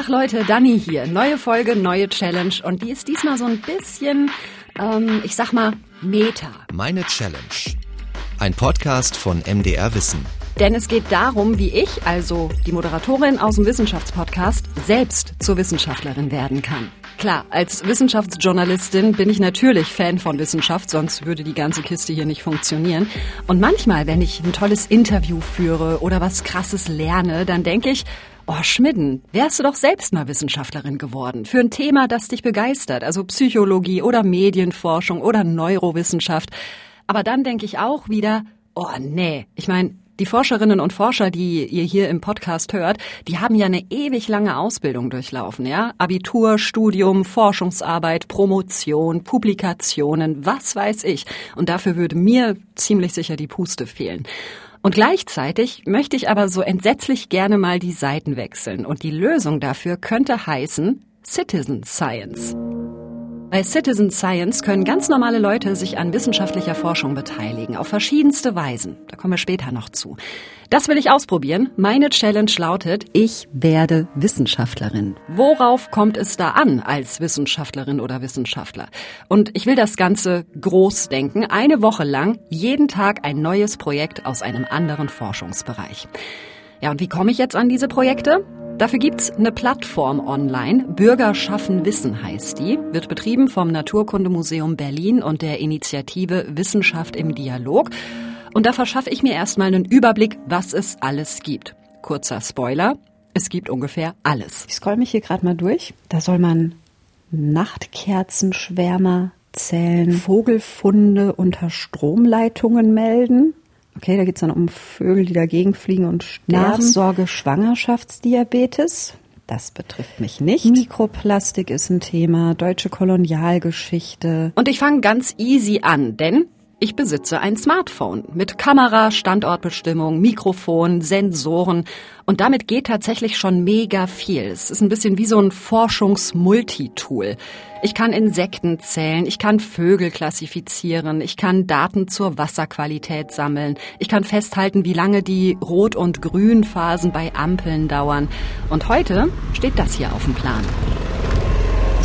Tag Leute, Dani hier. Neue Folge, neue Challenge und die ist diesmal so ein bisschen, ähm, ich sag mal, Meta. Meine Challenge. Ein Podcast von MDR Wissen. Denn es geht darum, wie ich, also die Moderatorin aus dem Wissenschaftspodcast, selbst zur Wissenschaftlerin werden kann. Klar, als Wissenschaftsjournalistin bin ich natürlich Fan von Wissenschaft, sonst würde die ganze Kiste hier nicht funktionieren. Und manchmal, wenn ich ein tolles Interview führe oder was Krasses lerne, dann denke ich, Oh, Schmidden, wärst du doch selbst mal Wissenschaftlerin geworden. Für ein Thema, das dich begeistert, also Psychologie oder Medienforschung oder Neurowissenschaft. Aber dann denke ich auch wieder, oh nee, ich meine, die Forscherinnen und Forscher, die ihr hier im Podcast hört, die haben ja eine ewig lange Ausbildung durchlaufen, ja? Abitur, Studium, Forschungsarbeit, Promotion, Publikationen, was weiß ich. Und dafür würde mir ziemlich sicher die Puste fehlen. Und gleichzeitig möchte ich aber so entsetzlich gerne mal die Seiten wechseln. Und die Lösung dafür könnte heißen Citizen Science. Bei Citizen Science können ganz normale Leute sich an wissenschaftlicher Forschung beteiligen, auf verschiedenste Weisen. Da kommen wir später noch zu. Das will ich ausprobieren. Meine Challenge lautet, ich werde Wissenschaftlerin. Worauf kommt es da an als Wissenschaftlerin oder Wissenschaftler? Und ich will das Ganze groß denken. Eine Woche lang, jeden Tag ein neues Projekt aus einem anderen Forschungsbereich. Ja, und wie komme ich jetzt an diese Projekte? Dafür gibt's eine Plattform online. Bürger schaffen Wissen heißt die. Wird betrieben vom Naturkundemuseum Berlin und der Initiative Wissenschaft im Dialog. Und da verschaffe ich mir erstmal einen Überblick, was es alles gibt. Kurzer Spoiler. Es gibt ungefähr alles. Ich scroll mich hier gerade mal durch. Da soll man Nachtkerzenschwärmer zählen, Vogelfunde unter Stromleitungen melden, Okay, da geht es dann um Vögel, die dagegen fliegen und sterben. Nachsorge Schwangerschaftsdiabetes. Das betrifft mich nicht. Mikroplastik ist ein Thema, deutsche Kolonialgeschichte. Und ich fange ganz easy an, denn ich besitze ein Smartphone mit Kamera, Standortbestimmung, Mikrofon, Sensoren und damit geht tatsächlich schon mega viel. Es ist ein bisschen wie so ein Forschungsmultitool. Ich kann Insekten zählen, ich kann Vögel klassifizieren, ich kann Daten zur Wasserqualität sammeln, ich kann festhalten, wie lange die Rot- und Grünphasen bei Ampeln dauern. Und heute steht das hier auf dem Plan.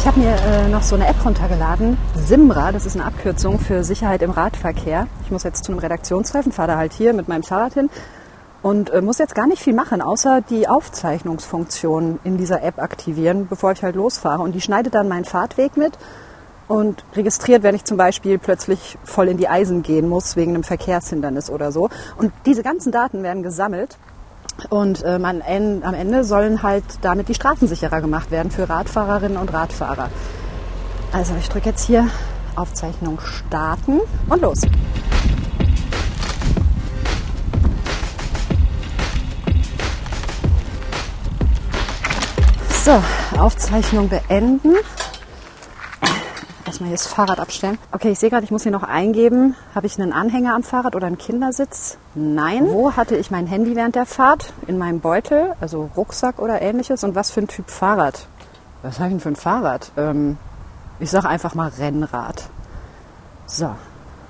Ich habe mir äh, noch so eine App runtergeladen, Simra, das ist eine Abkürzung für Sicherheit im Radverkehr. Ich muss jetzt zu einem Redaktionstreffen, fahre da halt hier mit meinem Fahrrad hin und äh, muss jetzt gar nicht viel machen, außer die Aufzeichnungsfunktion in dieser App aktivieren, bevor ich halt losfahre. Und die schneidet dann meinen Fahrtweg mit und registriert, wenn ich zum Beispiel plötzlich voll in die Eisen gehen muss wegen einem Verkehrshindernis oder so. Und diese ganzen Daten werden gesammelt und ähm, am Ende sollen halt damit die Straßen sicherer gemacht werden für Radfahrerinnen und Radfahrer. Also ich drücke jetzt hier Aufzeichnung starten und los. So, Aufzeichnung beenden erstmal hier das Fahrrad abstellen. Okay, ich sehe gerade, ich muss hier noch eingeben. Habe ich einen Anhänger am Fahrrad oder einen Kindersitz? Nein. Wo hatte ich mein Handy während der Fahrt? In meinem Beutel, also Rucksack oder ähnliches. Und was für ein Typ Fahrrad? Was habe ich denn für ein Fahrrad? Ähm, ich sage einfach mal Rennrad. So,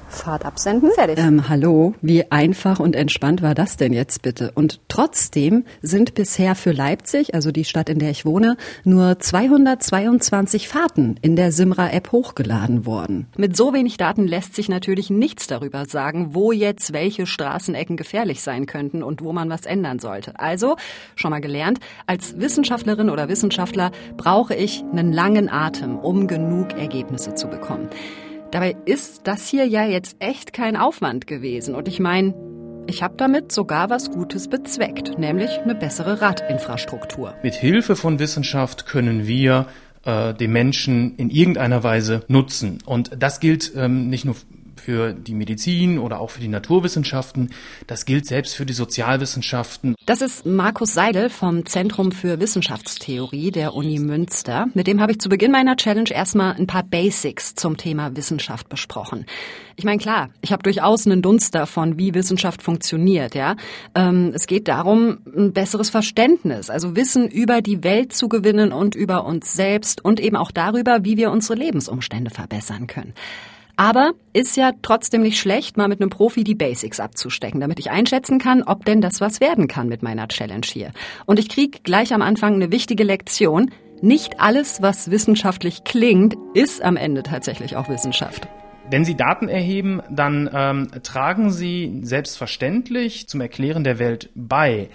Fahrt absenden, fertig. Ähm, hallo, wie einfach und entspannt war das denn jetzt bitte? Und trotzdem sind bisher für Leipzig, also die Stadt, in der ich wohne, nur 222 Fahrten in der Simra-App hochgeladen worden. Mit so wenig Daten lässt sich natürlich nichts darüber sagen, wo jetzt welche Straßenecken gefährlich sein könnten und wo man was ändern sollte. Also, schon mal gelernt, als Wissenschaftlerin oder Wissenschaftler brauche ich einen langen Atem, um genug Ergebnisse zu bekommen. Dabei ist das hier ja jetzt echt kein Aufwand gewesen. Und ich meine, ich habe damit sogar was Gutes bezweckt, nämlich eine bessere Radinfrastruktur. Mit Hilfe von Wissenschaft können wir äh, den Menschen in irgendeiner Weise nutzen. Und das gilt ähm, nicht nur für die Medizin oder auch für die Naturwissenschaften. Das gilt selbst für die Sozialwissenschaften. Das ist Markus Seidel vom Zentrum für Wissenschaftstheorie der Uni Münster. Mit dem habe ich zu Beginn meiner Challenge erstmal ein paar Basics zum Thema Wissenschaft besprochen. Ich meine, klar, ich habe durchaus einen Dunst davon, wie Wissenschaft funktioniert. Ja, ähm, es geht darum, ein besseres Verständnis, also Wissen über die Welt zu gewinnen und über uns selbst und eben auch darüber, wie wir unsere Lebensumstände verbessern können. Aber ist ja trotzdem nicht schlecht, mal mit einem Profi die Basics abzustecken, damit ich einschätzen kann, ob denn das was werden kann mit meiner Challenge hier. Und ich krieg gleich am Anfang eine wichtige Lektion. Nicht alles, was wissenschaftlich klingt, ist am Ende tatsächlich auch Wissenschaft. Wenn Sie Daten erheben, dann ähm, tragen Sie selbstverständlich zum Erklären der Welt bei.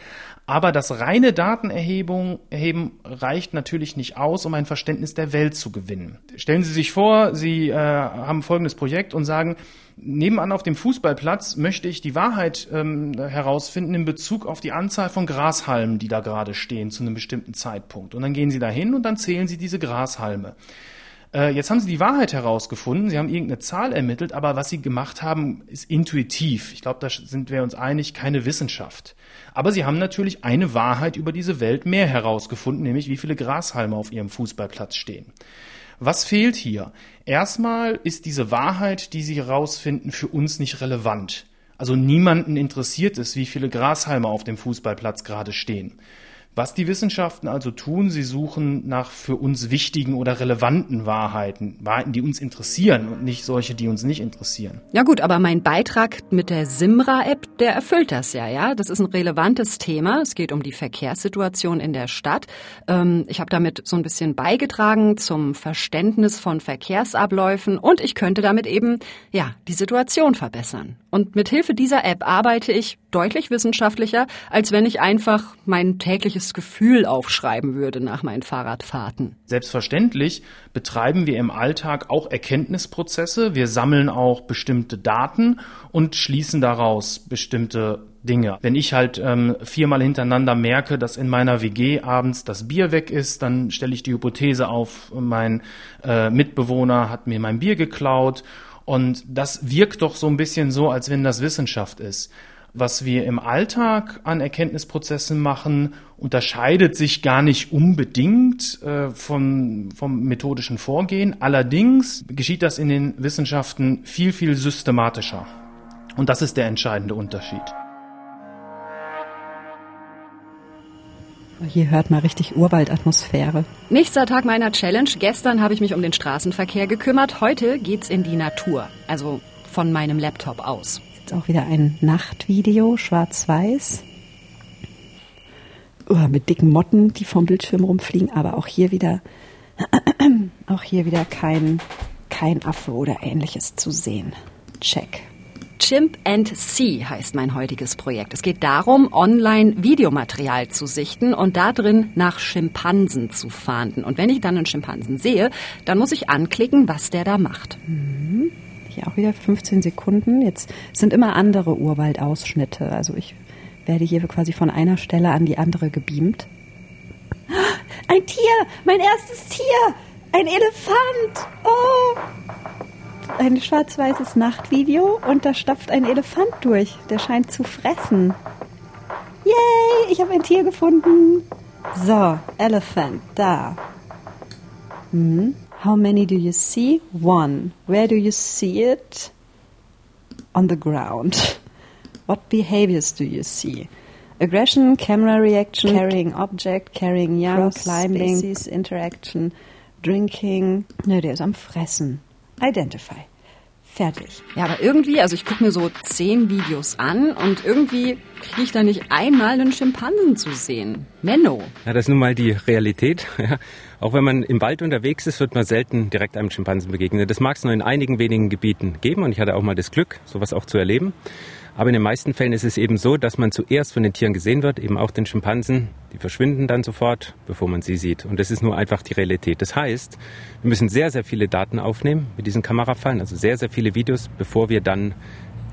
Aber das reine Datenerhebung erheben reicht natürlich nicht aus, um ein Verständnis der Welt zu gewinnen. Stellen Sie sich vor, Sie äh, haben folgendes Projekt und sagen, nebenan auf dem Fußballplatz möchte ich die Wahrheit ähm, herausfinden in Bezug auf die Anzahl von Grashalmen, die da gerade stehen zu einem bestimmten Zeitpunkt. Und dann gehen Sie dahin und dann zählen Sie diese Grashalme. Äh, jetzt haben Sie die Wahrheit herausgefunden, Sie haben irgendeine Zahl ermittelt, aber was Sie gemacht haben, ist intuitiv. Ich glaube, da sind wir uns einig, keine Wissenschaft. Aber Sie haben natürlich eine Wahrheit über diese Welt mehr herausgefunden, nämlich wie viele Grashalme auf Ihrem Fußballplatz stehen. Was fehlt hier? Erstmal ist diese Wahrheit, die Sie herausfinden, für uns nicht relevant. Also niemanden interessiert es, wie viele Grashalme auf dem Fußballplatz gerade stehen. Was die Wissenschaften also tun, sie suchen nach für uns wichtigen oder relevanten Wahrheiten, Wahrheiten, die uns interessieren und nicht solche, die uns nicht interessieren. Ja gut, aber mein Beitrag mit der Simra-App, der erfüllt das ja, ja. Das ist ein relevantes Thema. Es geht um die Verkehrssituation in der Stadt. Ähm, ich habe damit so ein bisschen beigetragen zum Verständnis von Verkehrsabläufen und ich könnte damit eben ja die Situation verbessern. Und mit Hilfe dieser App arbeite ich deutlich wissenschaftlicher, als wenn ich einfach mein tägliches Gefühl aufschreiben würde nach meinen Fahrradfahrten. Selbstverständlich betreiben wir im Alltag auch Erkenntnisprozesse. Wir sammeln auch bestimmte Daten und schließen daraus bestimmte Dinge. Wenn ich halt ähm, viermal hintereinander merke, dass in meiner WG abends das Bier weg ist, dann stelle ich die Hypothese auf, mein äh, Mitbewohner hat mir mein Bier geklaut und das wirkt doch so ein bisschen so, als wenn das Wissenschaft ist. Was wir im Alltag an Erkenntnisprozessen machen, unterscheidet sich gar nicht unbedingt äh, von, vom methodischen Vorgehen. Allerdings geschieht das in den Wissenschaften viel, viel systematischer. Und das ist der entscheidende Unterschied. Hier hört man richtig Urwaldatmosphäre. Nächster Tag meiner Challenge. Gestern habe ich mich um den Straßenverkehr gekümmert. Heute geht's in die Natur. Also von meinem Laptop aus. Jetzt auch wieder ein Nachtvideo, schwarz-weiß. Oh, mit dicken Motten, die vom Bildschirm rumfliegen. Aber auch hier wieder, auch hier wieder kein, kein Affe oder ähnliches zu sehen. Check. Chimp and See heißt mein heutiges Projekt. Es geht darum, online Videomaterial zu sichten und da drin nach Schimpansen zu fahnden. Und wenn ich dann einen Schimpansen sehe, dann muss ich anklicken, was der da macht. Mhm. Hier auch wieder 15 Sekunden. Jetzt sind immer andere Urwaldausschnitte. Also ich werde hier quasi von einer Stelle an die andere gebeamt. Ein Tier! Mein erstes Tier! Ein Elefant! Oh! Ein schwarz-weißes Nachtvideo und da stapft ein Elefant durch. Der scheint zu fressen. Yay, ich habe ein Tier gefunden. So, Elephant, da. Hm. How many do you see? One. Where do you see it? On the ground. What behaviors do you see? Aggression, camera reaction, carrying object, carrying young, climbing, species, interaction, drinking. Ne, der ist am Fressen. Identify. Fertig. Ja, aber irgendwie, also ich gucke mir so zehn Videos an und irgendwie kriege ich da nicht einmal einen Schimpansen zu sehen. Menno. Ja, das ist nun mal die Realität. Auch wenn man im Wald unterwegs ist, wird man selten direkt einem Schimpansen begegnen. Das mag es nur in einigen wenigen Gebieten geben und ich hatte auch mal das Glück, sowas auch zu erleben. Aber in den meisten Fällen ist es eben so, dass man zuerst von den Tieren gesehen wird, eben auch den Schimpansen. Die verschwinden dann sofort, bevor man sie sieht. Und das ist nur einfach die Realität. Das heißt, wir müssen sehr, sehr viele Daten aufnehmen mit diesen Kamerafallen, also sehr, sehr viele Videos, bevor wir dann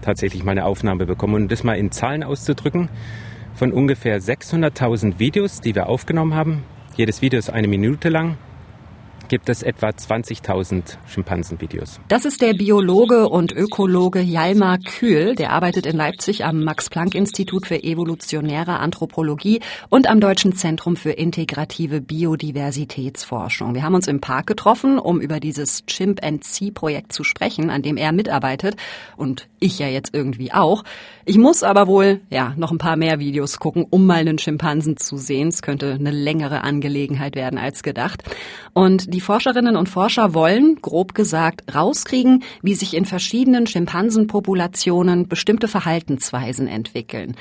tatsächlich mal eine Aufnahme bekommen. Und das mal in Zahlen auszudrücken, von ungefähr 600.000 Videos, die wir aufgenommen haben. Jedes Video ist eine Minute lang gibt es etwa 20.000 Schimpansenvideos. Das ist der Biologe und Ökologe Jalmar Kühl. Der arbeitet in Leipzig am Max-Planck-Institut für evolutionäre Anthropologie und am Deutschen Zentrum für integrative Biodiversitätsforschung. Wir haben uns im Park getroffen, um über dieses Chimp and Sea Projekt zu sprechen, an dem er mitarbeitet und ich ja jetzt irgendwie auch. Ich muss aber wohl, ja, noch ein paar mehr Videos gucken, um mal einen Schimpansen zu sehen. Es könnte eine längere Angelegenheit werden als gedacht. Und die Forscherinnen und Forscher wollen, grob gesagt, rauskriegen, wie sich in verschiedenen Schimpansenpopulationen bestimmte Verhaltensweisen entwickeln.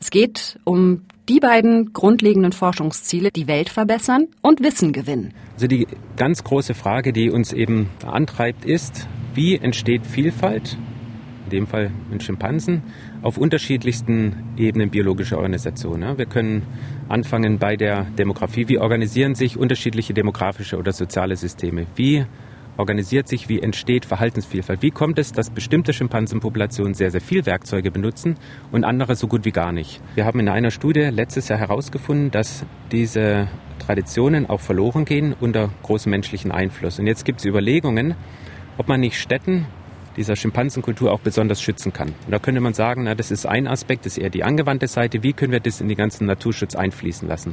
Es geht um die beiden grundlegenden Forschungsziele, die Welt verbessern und Wissen gewinnen. Also die ganz große Frage, die uns eben antreibt, ist, wie entsteht Vielfalt, dem Fall in Schimpansen, auf unterschiedlichsten Ebenen biologischer Organisation. Wir können anfangen bei der Demografie. Wie organisieren sich unterschiedliche demografische oder soziale Systeme? Wie organisiert sich, wie entsteht Verhaltensvielfalt. Wie kommt es, dass bestimmte Schimpansenpopulationen sehr, sehr viel Werkzeuge benutzen und andere so gut wie gar nicht? Wir haben in einer Studie letztes Jahr herausgefunden, dass diese Traditionen auch verloren gehen unter großem menschlichen Einfluss. Und jetzt gibt es Überlegungen, ob man nicht Städten dieser Schimpansenkultur auch besonders schützen kann. Und da könnte man sagen, na, das ist ein Aspekt, das ist eher die angewandte Seite. Wie können wir das in den ganzen Naturschutz einfließen lassen?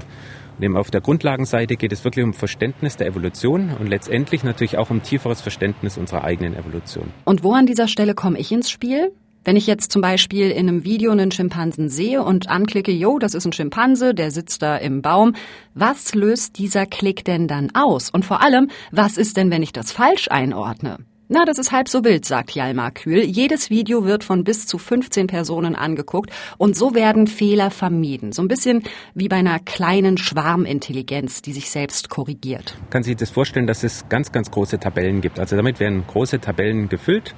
Und auf der Grundlagenseite geht es wirklich um Verständnis der Evolution und letztendlich natürlich auch um tieferes Verständnis unserer eigenen Evolution. Und wo an dieser Stelle komme ich ins Spiel? Wenn ich jetzt zum Beispiel in einem Video einen Schimpansen sehe und anklicke, jo, das ist ein Schimpanse, der sitzt da im Baum, was löst dieser Klick denn dann aus? Und vor allem, was ist denn, wenn ich das falsch einordne? Na, das ist halb so wild, sagt Jalmar Kühl. Jedes Video wird von bis zu 15 Personen angeguckt und so werden Fehler vermieden. So ein bisschen wie bei einer kleinen Schwarmintelligenz, die sich selbst korrigiert. Kann sich das vorstellen, dass es ganz, ganz große Tabellen gibt. Also damit werden große Tabellen gefüllt.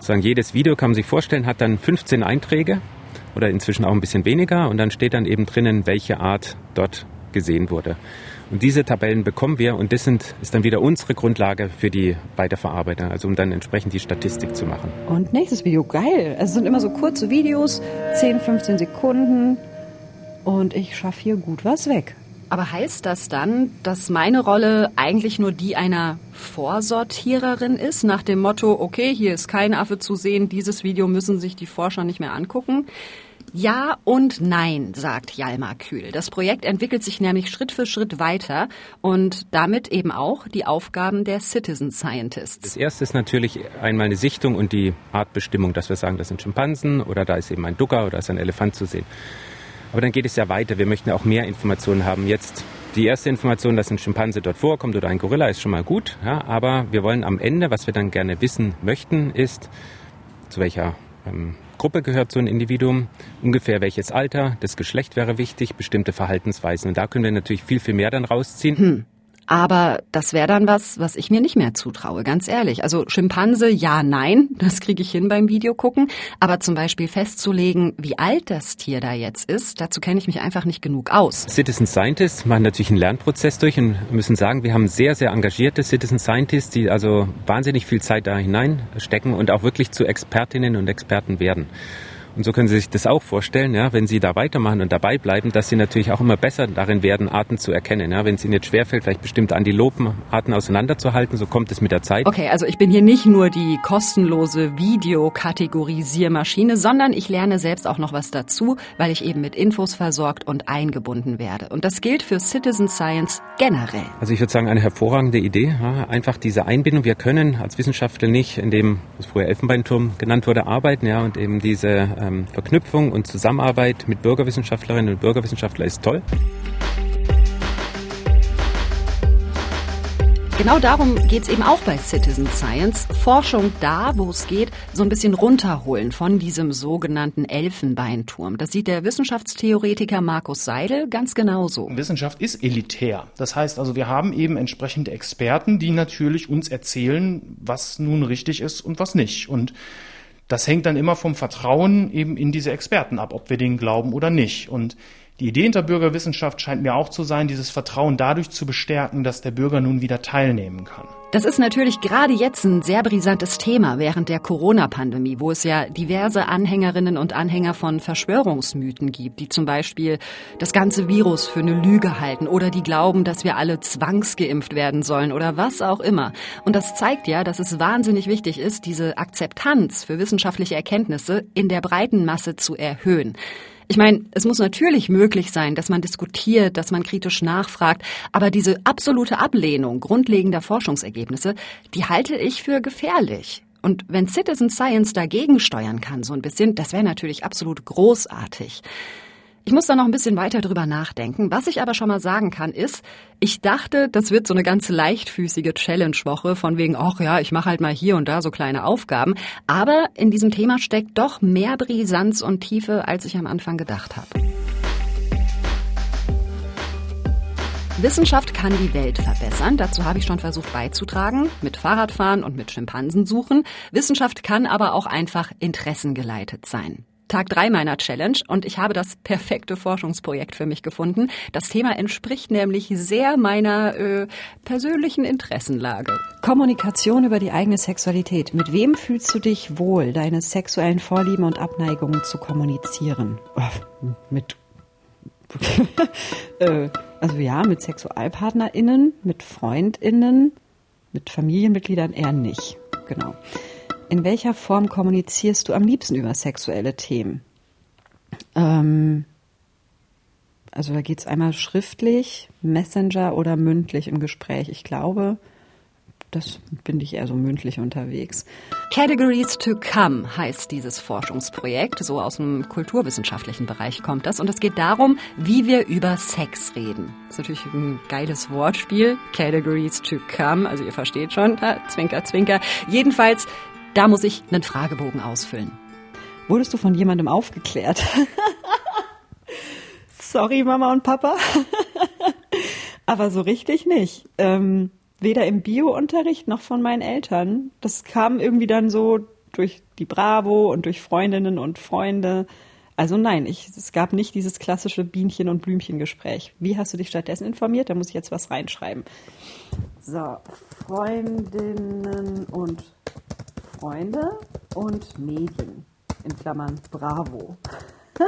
Sagen, jedes Video kann man sich vorstellen, hat dann 15 Einträge oder inzwischen auch ein bisschen weniger und dann steht dann eben drinnen, welche Art dort gesehen wurde. Und diese Tabellen bekommen wir und das sind, ist dann wieder unsere Grundlage für die Weiterverarbeitung, also um dann entsprechend die Statistik zu machen. Und nächstes Video, geil. Also es sind immer so kurze Videos, 10, 15 Sekunden und ich schaffe hier gut was weg. Aber heißt das dann, dass meine Rolle eigentlich nur die einer Vorsortiererin ist, nach dem Motto, okay, hier ist kein Affe zu sehen, dieses Video müssen sich die Forscher nicht mehr angucken? Ja und nein, sagt Jalmar Kühl. Das Projekt entwickelt sich nämlich Schritt für Schritt weiter und damit eben auch die Aufgaben der Citizen Scientists. Das erste ist natürlich einmal eine Sichtung und die Artbestimmung, dass wir sagen, das sind Schimpansen oder da ist eben ein Ducker oder ist ein Elefant zu sehen. Aber dann geht es ja weiter. Wir möchten auch mehr Informationen haben. Jetzt die erste Information, dass ein Schimpanse dort vorkommt oder ein Gorilla, ist schon mal gut. Ja, aber wir wollen am Ende, was wir dann gerne wissen möchten, ist, zu welcher ähm, Gruppe gehört so ein Individuum, ungefähr welches Alter, das Geschlecht wäre wichtig, bestimmte Verhaltensweisen. Und da können wir natürlich viel, viel mehr dann rausziehen. Hm. Aber das wäre dann was, was ich mir nicht mehr zutraue, ganz ehrlich. Also Schimpanse, ja, nein, das kriege ich hin beim Video gucken. Aber zum Beispiel festzulegen, wie alt das Tier da jetzt ist, dazu kenne ich mich einfach nicht genug aus. Citizen Scientists machen natürlich einen Lernprozess durch und müssen sagen, wir haben sehr, sehr engagierte Citizen Scientists, die also wahnsinnig viel Zeit da hineinstecken und auch wirklich zu Expertinnen und Experten werden. Und so können Sie sich das auch vorstellen, ja, wenn Sie da weitermachen und dabei bleiben, dass Sie natürlich auch immer besser darin werden, Arten zu erkennen. Ja. Wenn es Ihnen jetzt schwerfällt, vielleicht bestimmte Antilopenarten auseinanderzuhalten, so kommt es mit der Zeit. Okay, also ich bin hier nicht nur die kostenlose Videokategorisiermaschine, sondern ich lerne selbst auch noch was dazu, weil ich eben mit Infos versorgt und eingebunden werde. Und das gilt für Citizen Science generell. Also ich würde sagen, eine hervorragende Idee. Ja, einfach diese Einbindung. Wir können als Wissenschaftler nicht in dem, was früher Elfenbeinturm genannt wurde, arbeiten, ja, und eben diese ähm, Verknüpfung und Zusammenarbeit mit Bürgerwissenschaftlerinnen und Bürgerwissenschaftlern ist toll. Genau darum geht es eben auch bei Citizen Science. Forschung da, wo es geht, so ein bisschen runterholen von diesem sogenannten Elfenbeinturm. Das sieht der Wissenschaftstheoretiker Markus Seidel ganz genauso. Wissenschaft ist elitär. Das heißt also, wir haben eben entsprechende Experten, die natürlich uns erzählen, was nun richtig ist und was nicht. Und das hängt dann immer vom Vertrauen eben in diese Experten ab, ob wir denen glauben oder nicht. Und die Idee hinter Bürgerwissenschaft scheint mir auch zu sein, dieses Vertrauen dadurch zu bestärken, dass der Bürger nun wieder teilnehmen kann. Das ist natürlich gerade jetzt ein sehr brisantes Thema während der Corona-Pandemie, wo es ja diverse Anhängerinnen und Anhänger von Verschwörungsmythen gibt, die zum Beispiel das ganze Virus für eine Lüge halten oder die glauben, dass wir alle zwangsgeimpft werden sollen oder was auch immer. Und das zeigt ja, dass es wahnsinnig wichtig ist, diese Akzeptanz für wissenschaftliche Erkenntnisse in der breiten Masse zu erhöhen. Ich meine, es muss natürlich möglich sein, dass man diskutiert, dass man kritisch nachfragt, aber diese absolute Ablehnung grundlegender Forschungsergebnisse, die halte ich für gefährlich. Und wenn Citizen Science dagegen steuern kann, so ein bisschen, das wäre natürlich absolut großartig. Ich muss da noch ein bisschen weiter drüber nachdenken. Was ich aber schon mal sagen kann, ist, ich dachte, das wird so eine ganz leichtfüßige Challenge-Woche von wegen, ach ja, ich mache halt mal hier und da so kleine Aufgaben. Aber in diesem Thema steckt doch mehr Brisanz und Tiefe, als ich am Anfang gedacht habe. Wissenschaft kann die Welt verbessern. Dazu habe ich schon versucht beizutragen, mit Fahrradfahren und mit Schimpansen suchen. Wissenschaft kann aber auch einfach interessengeleitet sein. Tag drei meiner Challenge und ich habe das perfekte Forschungsprojekt für mich gefunden. Das Thema entspricht nämlich sehr meiner äh, persönlichen Interessenlage. Kommunikation über die eigene Sexualität. Mit wem fühlst du dich wohl, deine sexuellen Vorlieben und Abneigungen zu kommunizieren? Oh, mit äh, also ja, mit SexualpartnerInnen, mit FreundInnen, mit Familienmitgliedern eher nicht. Genau. In welcher Form kommunizierst du am liebsten über sexuelle Themen? Ähm, also da geht es einmal schriftlich, Messenger oder mündlich im Gespräch. Ich glaube, das bin ich eher so mündlich unterwegs. Categories to Come heißt dieses Forschungsprojekt. So aus dem kulturwissenschaftlichen Bereich kommt das. Und es geht darum, wie wir über Sex reden. Das ist natürlich ein geiles Wortspiel. Categories to Come. Also ihr versteht schon. Zwinker, zwinker. Jedenfalls, da muss ich einen Fragebogen ausfüllen. Wurdest du von jemandem aufgeklärt? Sorry, Mama und Papa. Aber so richtig nicht. Ähm, weder im Biounterricht noch von meinen Eltern. Das kam irgendwie dann so durch die Bravo und durch Freundinnen und Freunde. Also nein, ich, es gab nicht dieses klassische Bienchen- und Blümchengespräch. Wie hast du dich stattdessen informiert? Da muss ich jetzt was reinschreiben. So, Freundinnen und Freunde und Medien. In Klammern Bravo.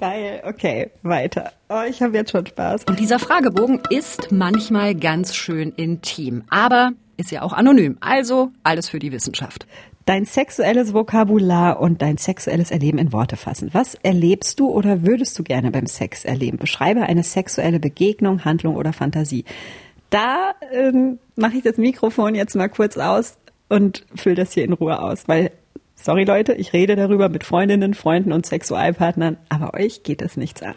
Geil, okay, weiter. Oh, ich habe jetzt schon Spaß. Und dieser Fragebogen ist manchmal ganz schön intim, aber ist ja auch anonym. Also alles für die Wissenschaft. Dein sexuelles Vokabular und dein sexuelles Erleben in Worte fassen. Was erlebst du oder würdest du gerne beim Sex erleben? Beschreibe eine sexuelle Begegnung, Handlung oder Fantasie. Da ähm, mache ich das Mikrofon jetzt mal kurz aus und fülle das hier in Ruhe aus, weil sorry Leute, ich rede darüber mit Freundinnen, Freunden und Sexualpartnern, aber euch geht es nichts an.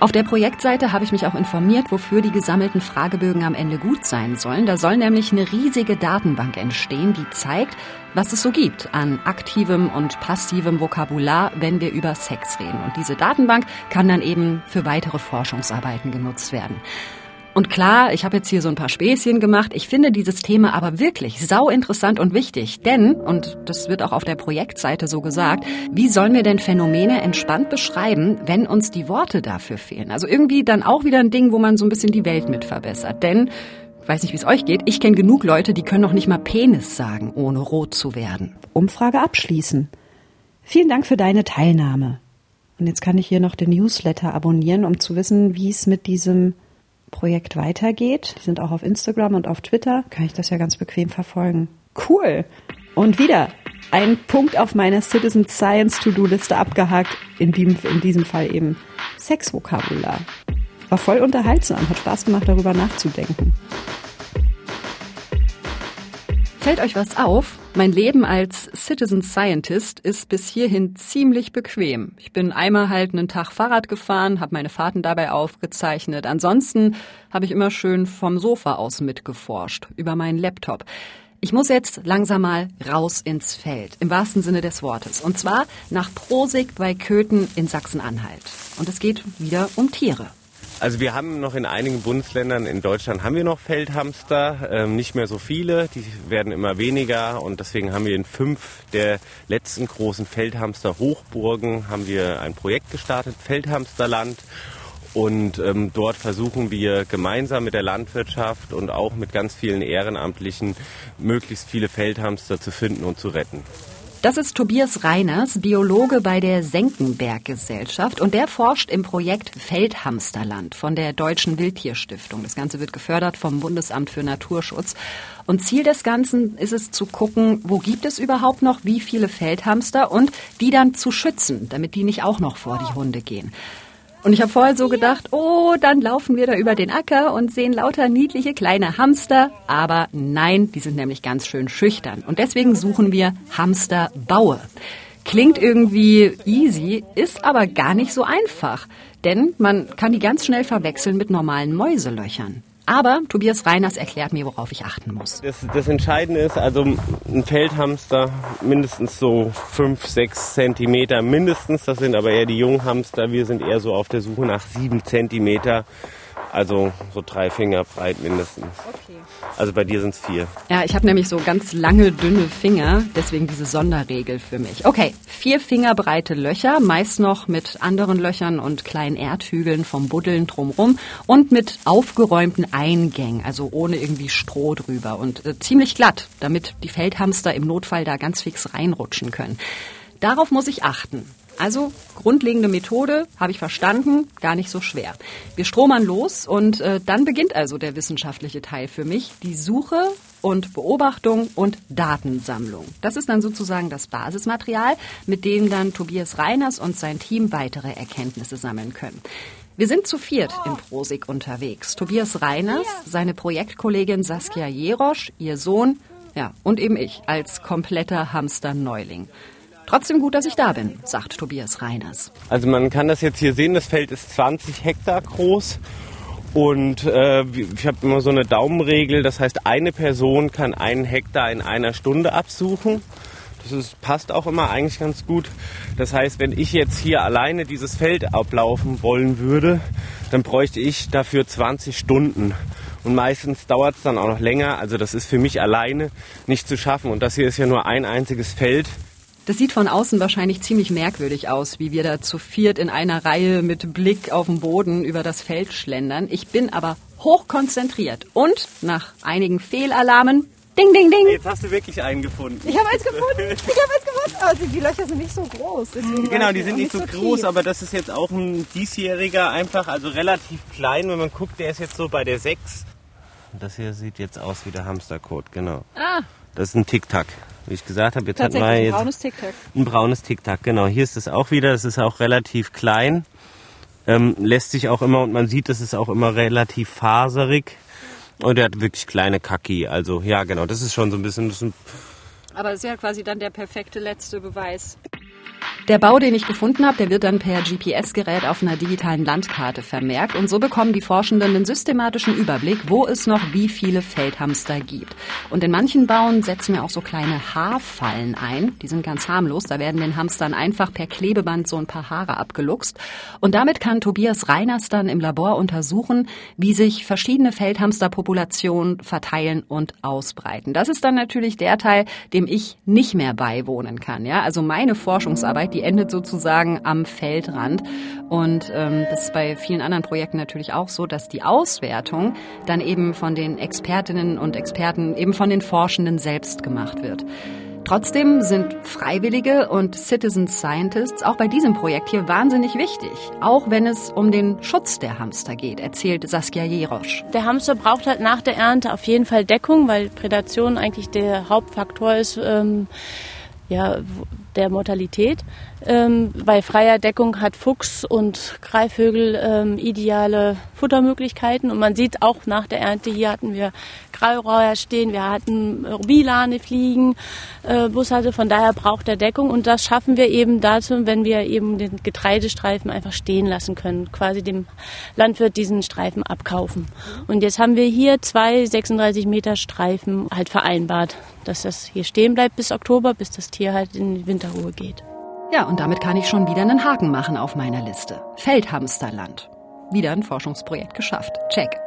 Auf der Projektseite habe ich mich auch informiert, wofür die gesammelten Fragebögen am Ende gut sein sollen. Da soll nämlich eine riesige Datenbank entstehen, die zeigt, was es so gibt an aktivem und passivem Vokabular, wenn wir über Sex reden. Und diese Datenbank kann dann eben für weitere Forschungsarbeiten genutzt werden. Und klar, ich habe jetzt hier so ein paar Späßchen gemacht. Ich finde dieses Thema aber wirklich sau interessant und wichtig. Denn, und das wird auch auf der Projektseite so gesagt, wie sollen wir denn Phänomene entspannt beschreiben, wenn uns die Worte dafür fehlen? Also irgendwie dann auch wieder ein Ding, wo man so ein bisschen die Welt mit verbessert. Denn, ich weiß nicht, wie es euch geht, ich kenne genug Leute, die können noch nicht mal Penis sagen, ohne rot zu werden. Umfrage abschließen. Vielen Dank für deine Teilnahme. Und jetzt kann ich hier noch den Newsletter abonnieren, um zu wissen, wie es mit diesem Projekt weitergeht. Die sind auch auf Instagram und auf Twitter. Kann ich das ja ganz bequem verfolgen. Cool. Und wieder ein Punkt auf meiner Citizen Science To-Do-Liste abgehakt. In, dem, in diesem Fall eben Sexvokabular. War voll unterhaltsam, hat Spaß gemacht, darüber nachzudenken. Fällt euch was auf? Mein Leben als Citizen Scientist ist bis hierhin ziemlich bequem. Ich bin einmal halt einen Tag Fahrrad gefahren, habe meine Fahrten dabei aufgezeichnet. Ansonsten habe ich immer schön vom Sofa aus mitgeforscht, über meinen Laptop. Ich muss jetzt langsam mal raus ins Feld, im wahrsten Sinne des Wortes. Und zwar nach Prosig bei Köthen in Sachsen-Anhalt. Und es geht wieder um Tiere. Also wir haben noch in einigen Bundesländern in Deutschland haben wir noch Feldhamster, ähm, nicht mehr so viele, die werden immer weniger und deswegen haben wir in fünf der letzten großen Feldhamster-Hochburgen haben wir ein Projekt gestartet, Feldhamsterland. Und ähm, dort versuchen wir gemeinsam mit der Landwirtschaft und auch mit ganz vielen Ehrenamtlichen möglichst viele Feldhamster zu finden und zu retten. Das ist Tobias Reiners, Biologe bei der Senckenberg-Gesellschaft und der forscht im Projekt Feldhamsterland von der Deutschen Wildtierstiftung. Das Ganze wird gefördert vom Bundesamt für Naturschutz. Und Ziel des Ganzen ist es zu gucken, wo gibt es überhaupt noch wie viele Feldhamster und die dann zu schützen, damit die nicht auch noch vor die Hunde gehen. Und ich habe vorher so gedacht, oh, dann laufen wir da über den Acker und sehen lauter niedliche kleine Hamster. Aber nein, die sind nämlich ganz schön schüchtern. Und deswegen suchen wir Hamsterbaue. Klingt irgendwie easy, ist aber gar nicht so einfach. Denn man kann die ganz schnell verwechseln mit normalen Mäuselöchern. Aber Tobias Reiners erklärt mir, worauf ich achten muss. Das, das Entscheidende ist also ein Feldhamster mindestens so 5, 6 Zentimeter mindestens. Das sind aber eher die Junghamster. Wir sind eher so auf der Suche nach 7 Zentimeter. Also so drei Finger breit mindestens. Okay. Also bei dir sind es vier. Ja, ich habe nämlich so ganz lange, dünne Finger, deswegen diese Sonderregel für mich. Okay, vier Finger breite Löcher, meist noch mit anderen Löchern und kleinen Erdhügeln vom Buddeln drumrum und mit aufgeräumten Eingängen, also ohne irgendwie Stroh drüber und äh, ziemlich glatt, damit die Feldhamster im Notfall da ganz fix reinrutschen können. Darauf muss ich achten. Also grundlegende Methode, habe ich verstanden, gar nicht so schwer. Wir stromern los und äh, dann beginnt also der wissenschaftliche Teil für mich, die Suche und Beobachtung und Datensammlung. Das ist dann sozusagen das Basismaterial, mit dem dann Tobias Reiners und sein Team weitere Erkenntnisse sammeln können. Wir sind zu viert in Prosig unterwegs. Tobias Reiners, seine Projektkollegin Saskia Jerosch, ihr Sohn, ja, und eben ich als kompletter Hamster-Neuling. Trotzdem gut, dass ich da bin, sagt Tobias Reiners. Also man kann das jetzt hier sehen, das Feld ist 20 Hektar groß. Und äh, ich habe immer so eine Daumenregel, das heißt, eine Person kann einen Hektar in einer Stunde absuchen. Das ist, passt auch immer eigentlich ganz gut. Das heißt, wenn ich jetzt hier alleine dieses Feld ablaufen wollen würde, dann bräuchte ich dafür 20 Stunden. Und meistens dauert es dann auch noch länger. Also das ist für mich alleine nicht zu schaffen. Und das hier ist ja nur ein einziges Feld. Das sieht von außen wahrscheinlich ziemlich merkwürdig aus, wie wir da zu viert in einer Reihe mit Blick auf den Boden über das Feld schlendern. Ich bin aber hochkonzentriert und nach einigen Fehlalarmen Ding, ding, ding. Jetzt hast du wirklich einen gefunden. Ich habe eins gefunden. Ich habe eins gefunden. Also die Löcher sind nicht so groß. Genau, die sind nicht so, so groß, aber das ist jetzt auch ein diesjähriger einfach, also relativ klein. Wenn man guckt, der ist jetzt so bei der 6. Das hier sieht jetzt aus wie der Hamstercode, genau. Ah. Das ist ein Tic-Tac wie ich gesagt habe. Jetzt hat man jetzt ein braunes Tic-Tac. Ein braunes Tic-Tac, genau. Hier ist es auch wieder. Das ist auch relativ klein. Ähm, lässt sich auch immer, und man sieht, das ist auch immer relativ faserig. Und er hat wirklich kleine Kaki. Also ja, genau, das ist schon so ein bisschen... bisschen Aber das ist ja quasi dann der perfekte letzte Beweis. Der Bau, den ich gefunden habe, der wird dann per GPS-Gerät auf einer digitalen Landkarte vermerkt und so bekommen die Forschenden einen systematischen Überblick, wo es noch wie viele Feldhamster gibt. Und in manchen Bauen setzen wir auch so kleine Haarfallen ein, die sind ganz harmlos, da werden den Hamstern einfach per Klebeband so ein paar Haare abgeluchst und damit kann Tobias Reiners dann im Labor untersuchen, wie sich verschiedene Feldhamsterpopulationen verteilen und ausbreiten. Das ist dann natürlich der Teil, dem ich nicht mehr beiwohnen kann, ja? Also meine Forschungsarbeit die endet sozusagen am Feldrand. Und ähm, das ist bei vielen anderen Projekten natürlich auch so, dass die Auswertung dann eben von den Expertinnen und Experten, eben von den Forschenden selbst gemacht wird. Trotzdem sind Freiwillige und Citizen Scientists auch bei diesem Projekt hier wahnsinnig wichtig, auch wenn es um den Schutz der Hamster geht, erzählt Saskia Jerosch. Der Hamster braucht halt nach der Ernte auf jeden Fall Deckung, weil Prädation eigentlich der Hauptfaktor ist. Ähm ja, der Mortalität. Ähm, bei freier Deckung hat Fuchs und Greifvögel ähm, ideale Futtermöglichkeiten und man sieht auch nach der Ernte, hier hatten wir Grauräuer stehen, wir hatten Bilane fliegen, äh, Bussarde, von daher braucht er Deckung und das schaffen wir eben dazu, wenn wir eben den Getreidestreifen einfach stehen lassen können, quasi dem Landwirt diesen Streifen abkaufen. Und jetzt haben wir hier zwei 36 Meter Streifen halt vereinbart, dass das hier stehen bleibt bis Oktober, bis das Tier halt in die Winterruhe geht. Ja, und damit kann ich schon wieder einen Haken machen auf meiner Liste. Feldhamsterland. Wieder ein Forschungsprojekt geschafft. Check.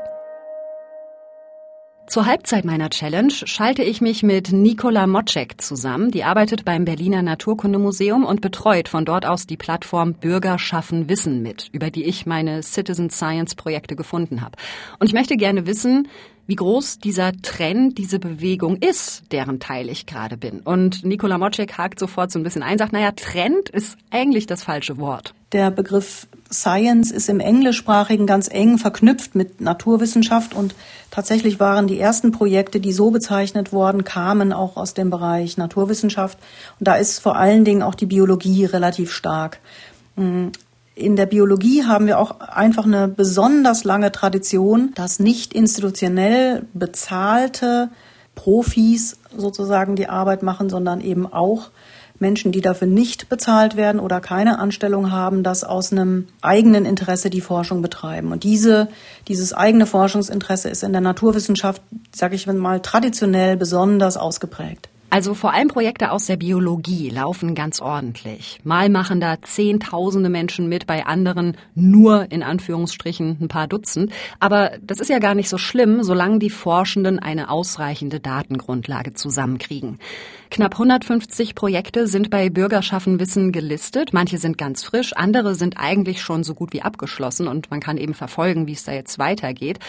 Zur Halbzeit meiner Challenge schalte ich mich mit Nikola Mocek zusammen. Die arbeitet beim Berliner Naturkundemuseum und betreut von dort aus die Plattform Bürger schaffen Wissen mit, über die ich meine Citizen Science Projekte gefunden habe. Und ich möchte gerne wissen, wie groß dieser Trend, diese Bewegung ist, deren Teil ich gerade bin. Und Nikola Mocek hakt sofort so ein bisschen ein, sagt, naja, Trend ist eigentlich das falsche Wort. Der Begriff Science ist im Englischsprachigen ganz eng verknüpft mit Naturwissenschaft und tatsächlich waren die ersten Projekte, die so bezeichnet wurden, kamen auch aus dem Bereich Naturwissenschaft. Und da ist vor allen Dingen auch die Biologie relativ stark. In der Biologie haben wir auch einfach eine besonders lange Tradition, dass nicht institutionell bezahlte Profis sozusagen die Arbeit machen, sondern eben auch Menschen, die dafür nicht bezahlt werden oder keine Anstellung haben, das aus einem eigenen Interesse die Forschung betreiben. Und diese, dieses eigene Forschungsinteresse ist in der Naturwissenschaft, sage ich mal, traditionell besonders ausgeprägt. Also vor allem Projekte aus der Biologie laufen ganz ordentlich. Mal machen da Zehntausende Menschen mit, bei anderen nur in Anführungsstrichen ein paar Dutzend. Aber das ist ja gar nicht so schlimm, solange die Forschenden eine ausreichende Datengrundlage zusammenkriegen. Knapp 150 Projekte sind bei Bürgerschaffen Wissen gelistet. Manche sind ganz frisch, andere sind eigentlich schon so gut wie abgeschlossen und man kann eben verfolgen, wie es da jetzt weitergeht.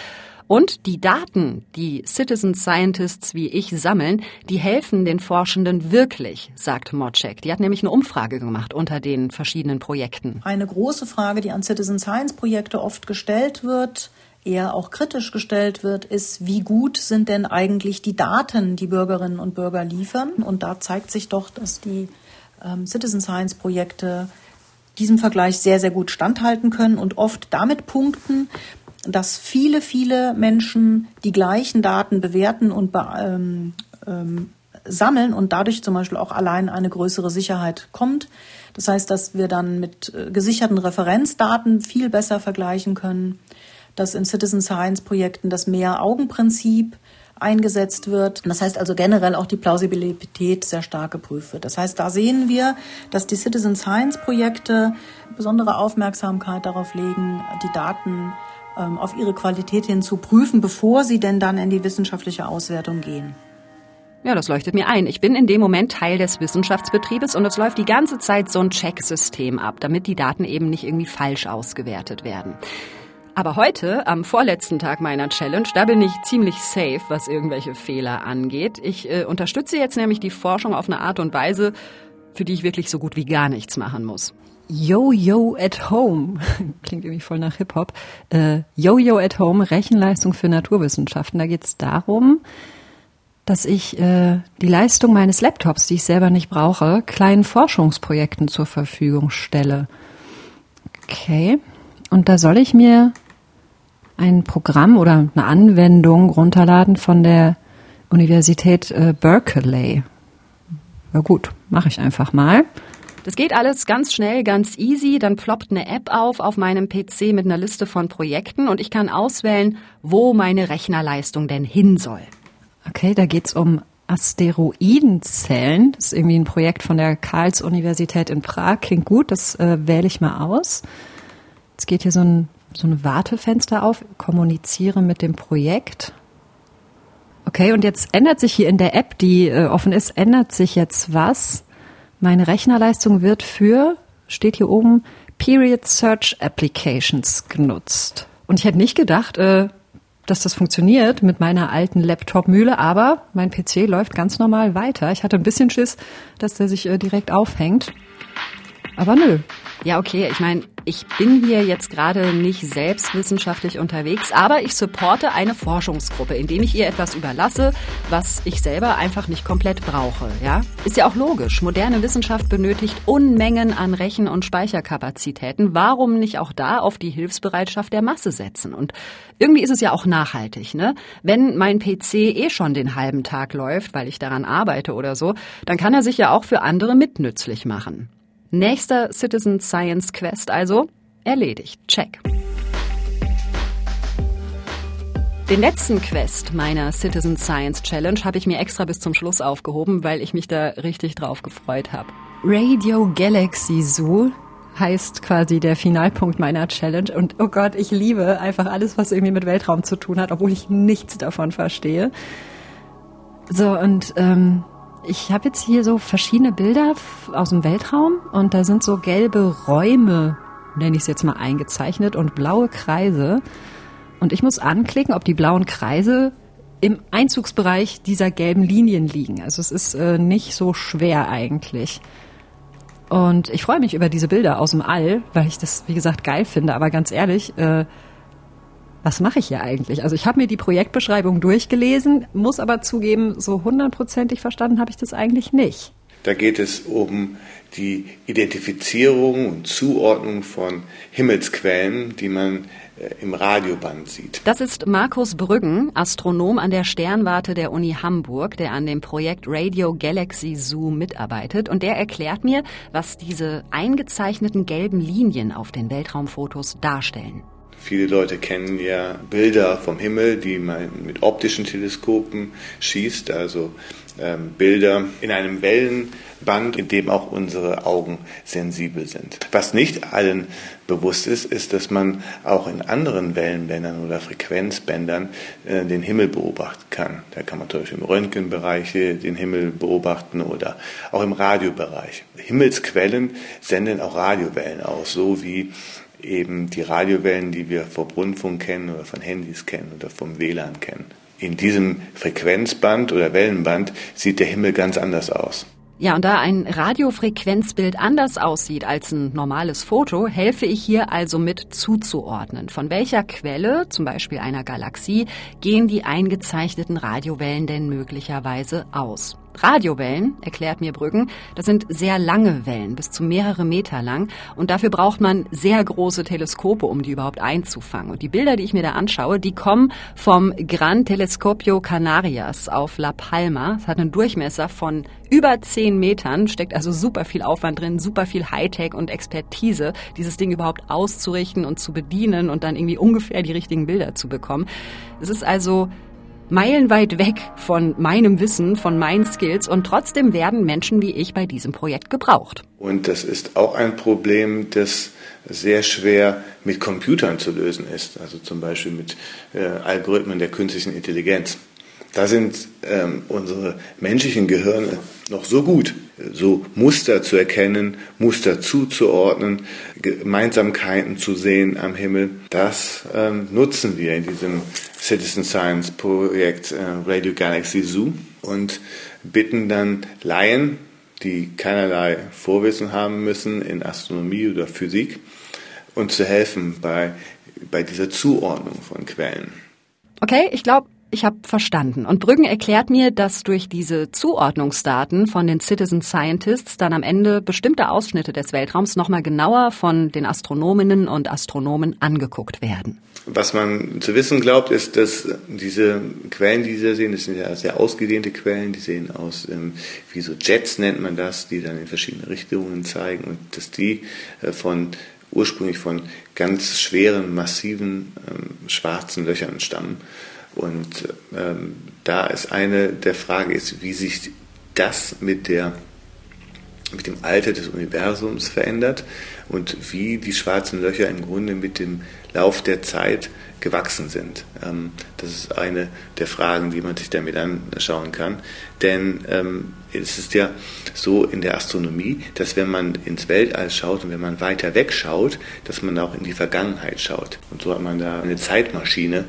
Und die Daten, die Citizen Scientists wie ich sammeln, die helfen den Forschenden wirklich, sagt Mocek. Die hat nämlich eine Umfrage gemacht unter den verschiedenen Projekten. Eine große Frage, die an Citizen Science Projekte oft gestellt wird, eher auch kritisch gestellt wird, ist, wie gut sind denn eigentlich die Daten, die Bürgerinnen und Bürger liefern? Und da zeigt sich doch, dass die ähm, Citizen Science Projekte diesem Vergleich sehr, sehr gut standhalten können und oft damit punkten, dass viele, viele Menschen die gleichen Daten bewerten und ähm, ähm, sammeln und dadurch zum Beispiel auch allein eine größere Sicherheit kommt. Das heißt, dass wir dann mit äh, gesicherten Referenzdaten viel besser vergleichen können, dass in Citizen Science Projekten das Mehr-Augen-Prinzip eingesetzt wird. Das heißt also generell auch die Plausibilität sehr stark geprüft wird. Das heißt, da sehen wir, dass die Citizen Science Projekte besondere Aufmerksamkeit darauf legen, die Daten auf ihre Qualität hin zu prüfen, bevor sie denn dann in die wissenschaftliche Auswertung gehen. Ja, das leuchtet mir ein. Ich bin in dem Moment Teil des Wissenschaftsbetriebes und es läuft die ganze Zeit so ein Checksystem ab, damit die Daten eben nicht irgendwie falsch ausgewertet werden. Aber heute, am vorletzten Tag meiner Challenge, da bin ich ziemlich safe, was irgendwelche Fehler angeht. Ich äh, unterstütze jetzt nämlich die Forschung auf eine Art und Weise, für die ich wirklich so gut wie gar nichts machen muss. Yo-Yo at Home. Klingt irgendwie voll nach Hip-Hop. Äh, Yo-Yo at Home, Rechenleistung für Naturwissenschaften. Da geht es darum, dass ich äh, die Leistung meines Laptops, die ich selber nicht brauche, kleinen Forschungsprojekten zur Verfügung stelle. Okay. Und da soll ich mir ein Programm oder eine Anwendung runterladen von der Universität äh, Berkeley. Na gut, mache ich einfach mal. Das geht alles ganz schnell, ganz easy. Dann ploppt eine App auf auf meinem PC mit einer Liste von Projekten und ich kann auswählen, wo meine Rechnerleistung denn hin soll. Okay, da geht's um Asteroidenzellen. Das ist irgendwie ein Projekt von der Karls-Universität in Prag. Klingt gut, das äh, wähle ich mal aus. Jetzt geht hier so ein, so ein Wartefenster auf. Kommuniziere mit dem Projekt. Okay, und jetzt ändert sich hier in der App, die äh, offen ist, ändert sich jetzt was. Meine Rechnerleistung wird für, steht hier oben, Period Search Applications genutzt. Und ich hätte nicht gedacht, äh, dass das funktioniert mit meiner alten Laptop-Mühle, aber mein PC läuft ganz normal weiter. Ich hatte ein bisschen Schiss, dass der sich äh, direkt aufhängt. Aber nö. Ja, okay, ich meine, ich bin hier jetzt gerade nicht selbstwissenschaftlich unterwegs, aber ich supporte eine Forschungsgruppe, indem ich ihr etwas überlasse, was ich selber einfach nicht komplett brauche. Ja, ist ja auch logisch. Moderne Wissenschaft benötigt Unmengen an Rechen- und Speicherkapazitäten. Warum nicht auch da auf die Hilfsbereitschaft der Masse setzen? Und irgendwie ist es ja auch nachhaltig, ne? Wenn mein PC eh schon den halben Tag läuft, weil ich daran arbeite oder so, dann kann er sich ja auch für andere mitnützlich machen. Nächster Citizen Science Quest also erledigt. Check. Den letzten Quest meiner Citizen Science Challenge habe ich mir extra bis zum Schluss aufgehoben, weil ich mich da richtig drauf gefreut habe. Radio Galaxy Zoo heißt quasi der Finalpunkt meiner Challenge. Und oh Gott, ich liebe einfach alles, was irgendwie mit Weltraum zu tun hat, obwohl ich nichts davon verstehe. So, und ähm, ich habe jetzt hier so verschiedene Bilder aus dem Weltraum und da sind so gelbe Räume, nenne ich es jetzt mal eingezeichnet, und blaue Kreise. Und ich muss anklicken, ob die blauen Kreise im Einzugsbereich dieser gelben Linien liegen. Also es ist äh, nicht so schwer eigentlich. Und ich freue mich über diese Bilder aus dem All, weil ich das, wie gesagt, geil finde. Aber ganz ehrlich, äh, was mache ich hier eigentlich? Also ich habe mir die Projektbeschreibung durchgelesen, muss aber zugeben, so hundertprozentig verstanden habe ich das eigentlich nicht. Da geht es um die Identifizierung und Zuordnung von Himmelsquellen, die man äh, im Radioband sieht. Das ist Markus Brüggen, Astronom an der Sternwarte der Uni Hamburg, der an dem Projekt Radio Galaxy Zoo mitarbeitet. Und der erklärt mir, was diese eingezeichneten gelben Linien auf den Weltraumfotos darstellen. Viele Leute kennen ja Bilder vom Himmel, die man mit optischen Teleskopen schießt, also ähm, Bilder in einem Wellenband, in dem auch unsere Augen sensibel sind. Was nicht allen bewusst ist, ist, dass man auch in anderen Wellenbändern oder Frequenzbändern äh, den Himmel beobachten kann. Da kann man zum Beispiel im Röntgenbereich den Himmel beobachten oder auch im Radiobereich. Himmelsquellen senden auch Radiowellen aus, so wie eben die Radiowellen, die wir vom Rundfunk kennen oder von Handys kennen oder vom WLAN kennen. In diesem Frequenzband oder Wellenband sieht der Himmel ganz anders aus. Ja, und da ein Radiofrequenzbild anders aussieht als ein normales Foto, helfe ich hier also mit zuzuordnen. Von welcher Quelle, zum Beispiel einer Galaxie, gehen die eingezeichneten Radiowellen denn möglicherweise aus? Radiowellen, erklärt mir Brüggen, das sind sehr lange Wellen, bis zu mehrere Meter lang. Und dafür braucht man sehr große Teleskope, um die überhaupt einzufangen. Und die Bilder, die ich mir da anschaue, die kommen vom Gran Telescopio Canarias auf La Palma. Es hat einen Durchmesser von über zehn Metern, steckt also super viel Aufwand drin, super viel Hightech und Expertise, dieses Ding überhaupt auszurichten und zu bedienen und dann irgendwie ungefähr die richtigen Bilder zu bekommen. Es ist also meilenweit weg von meinem Wissen, von meinen Skills und trotzdem werden Menschen wie ich bei diesem Projekt gebraucht. Und das ist auch ein Problem, das sehr schwer mit Computern zu lösen ist, also zum Beispiel mit äh, Algorithmen der künstlichen Intelligenz. Da sind ähm, unsere menschlichen Gehirne noch so gut, so Muster zu erkennen, Muster zuzuordnen, Gemeinsamkeiten zu sehen am Himmel. Das ähm, nutzen wir in diesem Citizen Science Projekt äh, Radio Galaxy Zoo und bitten dann Laien, die keinerlei Vorwissen haben müssen in Astronomie oder Physik, uns zu helfen bei, bei dieser Zuordnung von Quellen. Okay, ich glaube, ich habe verstanden. Und Brüggen erklärt mir, dass durch diese Zuordnungsdaten von den Citizen Scientists dann am Ende bestimmte Ausschnitte des Weltraums nochmal genauer von den Astronominnen und Astronomen angeguckt werden. Was man zu wissen glaubt, ist, dass diese Quellen, die Sie sehen, das sind ja sehr ausgedehnte Quellen, die sehen aus ähm, wie so Jets nennt man das, die dann in verschiedene Richtungen zeigen und dass die äh, von ursprünglich von ganz schweren, massiven ähm, schwarzen Löchern stammen. Und ähm, da ist eine der Fragen ist, wie sich das mit der mit dem Alter des Universums verändert und wie die schwarzen Löcher im Grunde mit dem Lauf der Zeit gewachsen sind. Ähm, das ist eine der Fragen, die man sich damit anschauen kann. Denn ähm, es ist ja so in der Astronomie, dass wenn man ins Weltall schaut und wenn man weiter weg schaut, dass man auch in die Vergangenheit schaut. Und so hat man da eine Zeitmaschine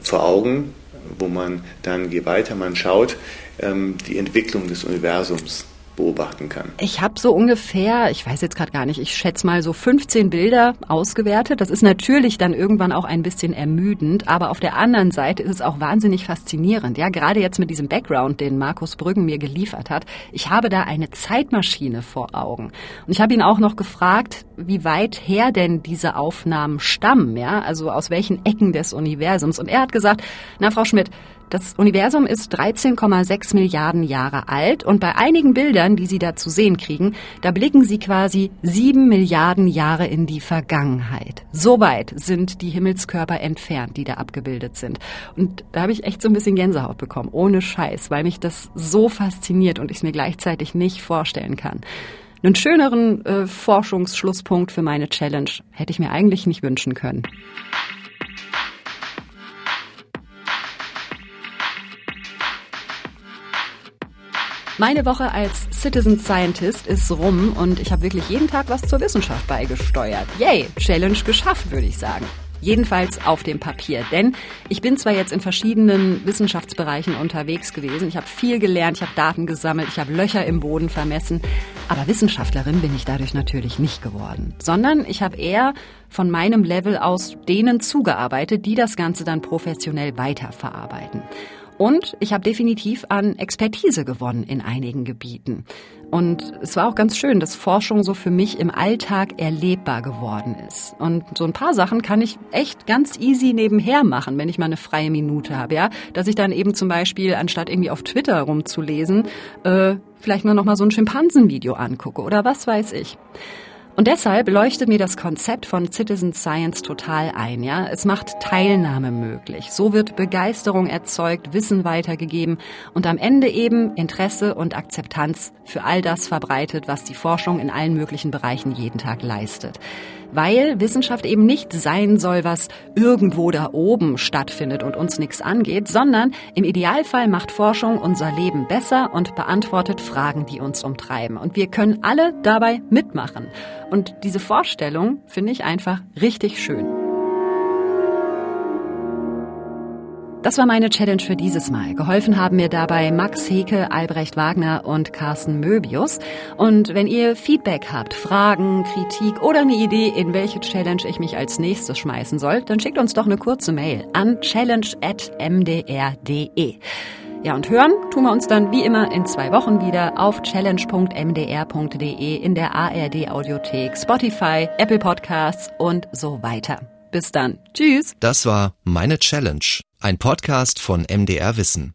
vor Augen, wo man dann, je weiter man schaut, ähm, die Entwicklung des Universums beobachten kann. Ich habe so ungefähr, ich weiß jetzt gerade gar nicht, ich schätze mal so 15 Bilder ausgewertet. Das ist natürlich dann irgendwann auch ein bisschen ermüdend, aber auf der anderen Seite ist es auch wahnsinnig faszinierend. Ja, gerade jetzt mit diesem Background, den Markus Brüggen mir geliefert hat. Ich habe da eine Zeitmaschine vor Augen. Und ich habe ihn auch noch gefragt, wie weit her denn diese Aufnahmen stammen, ja, also aus welchen Ecken des Universums. Und er hat gesagt, na Frau Schmidt, das Universum ist 13,6 Milliarden Jahre alt und bei einigen Bildern, die Sie da zu sehen kriegen, da blicken Sie quasi sieben Milliarden Jahre in die Vergangenheit. So weit sind die Himmelskörper entfernt, die da abgebildet sind. Und da habe ich echt so ein bisschen Gänsehaut bekommen, ohne Scheiß, weil mich das so fasziniert und ich es mir gleichzeitig nicht vorstellen kann. Einen schöneren äh, Forschungsschlusspunkt für meine Challenge hätte ich mir eigentlich nicht wünschen können. Meine Woche als Citizen Scientist ist rum und ich habe wirklich jeden Tag was zur Wissenschaft beigesteuert. Yay, Challenge geschafft, würde ich sagen. Jedenfalls auf dem Papier. Denn ich bin zwar jetzt in verschiedenen Wissenschaftsbereichen unterwegs gewesen, ich habe viel gelernt, ich habe Daten gesammelt, ich habe Löcher im Boden vermessen, aber Wissenschaftlerin bin ich dadurch natürlich nicht geworden, sondern ich habe eher von meinem Level aus denen zugearbeitet, die das Ganze dann professionell weiterverarbeiten. Und ich habe definitiv an Expertise gewonnen in einigen Gebieten. Und es war auch ganz schön, dass Forschung so für mich im Alltag erlebbar geworden ist. Und so ein paar Sachen kann ich echt ganz easy nebenher machen, wenn ich mal eine freie Minute habe, ja. Dass ich dann eben zum Beispiel, anstatt irgendwie auf Twitter rumzulesen, äh, vielleicht mal nochmal so ein Schimpansenvideo angucke oder was weiß ich. Und deshalb leuchtet mir das Konzept von Citizen Science total ein, ja. Es macht Teilnahme möglich. So wird Begeisterung erzeugt, Wissen weitergegeben und am Ende eben Interesse und Akzeptanz für all das verbreitet, was die Forschung in allen möglichen Bereichen jeden Tag leistet weil Wissenschaft eben nicht sein soll, was irgendwo da oben stattfindet und uns nichts angeht, sondern im Idealfall macht Forschung unser Leben besser und beantwortet Fragen, die uns umtreiben. Und wir können alle dabei mitmachen. Und diese Vorstellung finde ich einfach richtig schön. Das war meine Challenge für dieses Mal. Geholfen haben mir dabei Max Heke, Albrecht Wagner und Carsten Möbius. Und wenn ihr Feedback habt, Fragen, Kritik oder eine Idee, in welche Challenge ich mich als nächstes schmeißen soll, dann schickt uns doch eine kurze Mail an challenge.mdr.de. Ja, und hören tun wir uns dann wie immer in zwei Wochen wieder auf challenge.mdr.de in der ARD Audiothek, Spotify, Apple Podcasts und so weiter. Bis dann. Tschüss. Das war Meine Challenge, ein Podcast von MDR Wissen.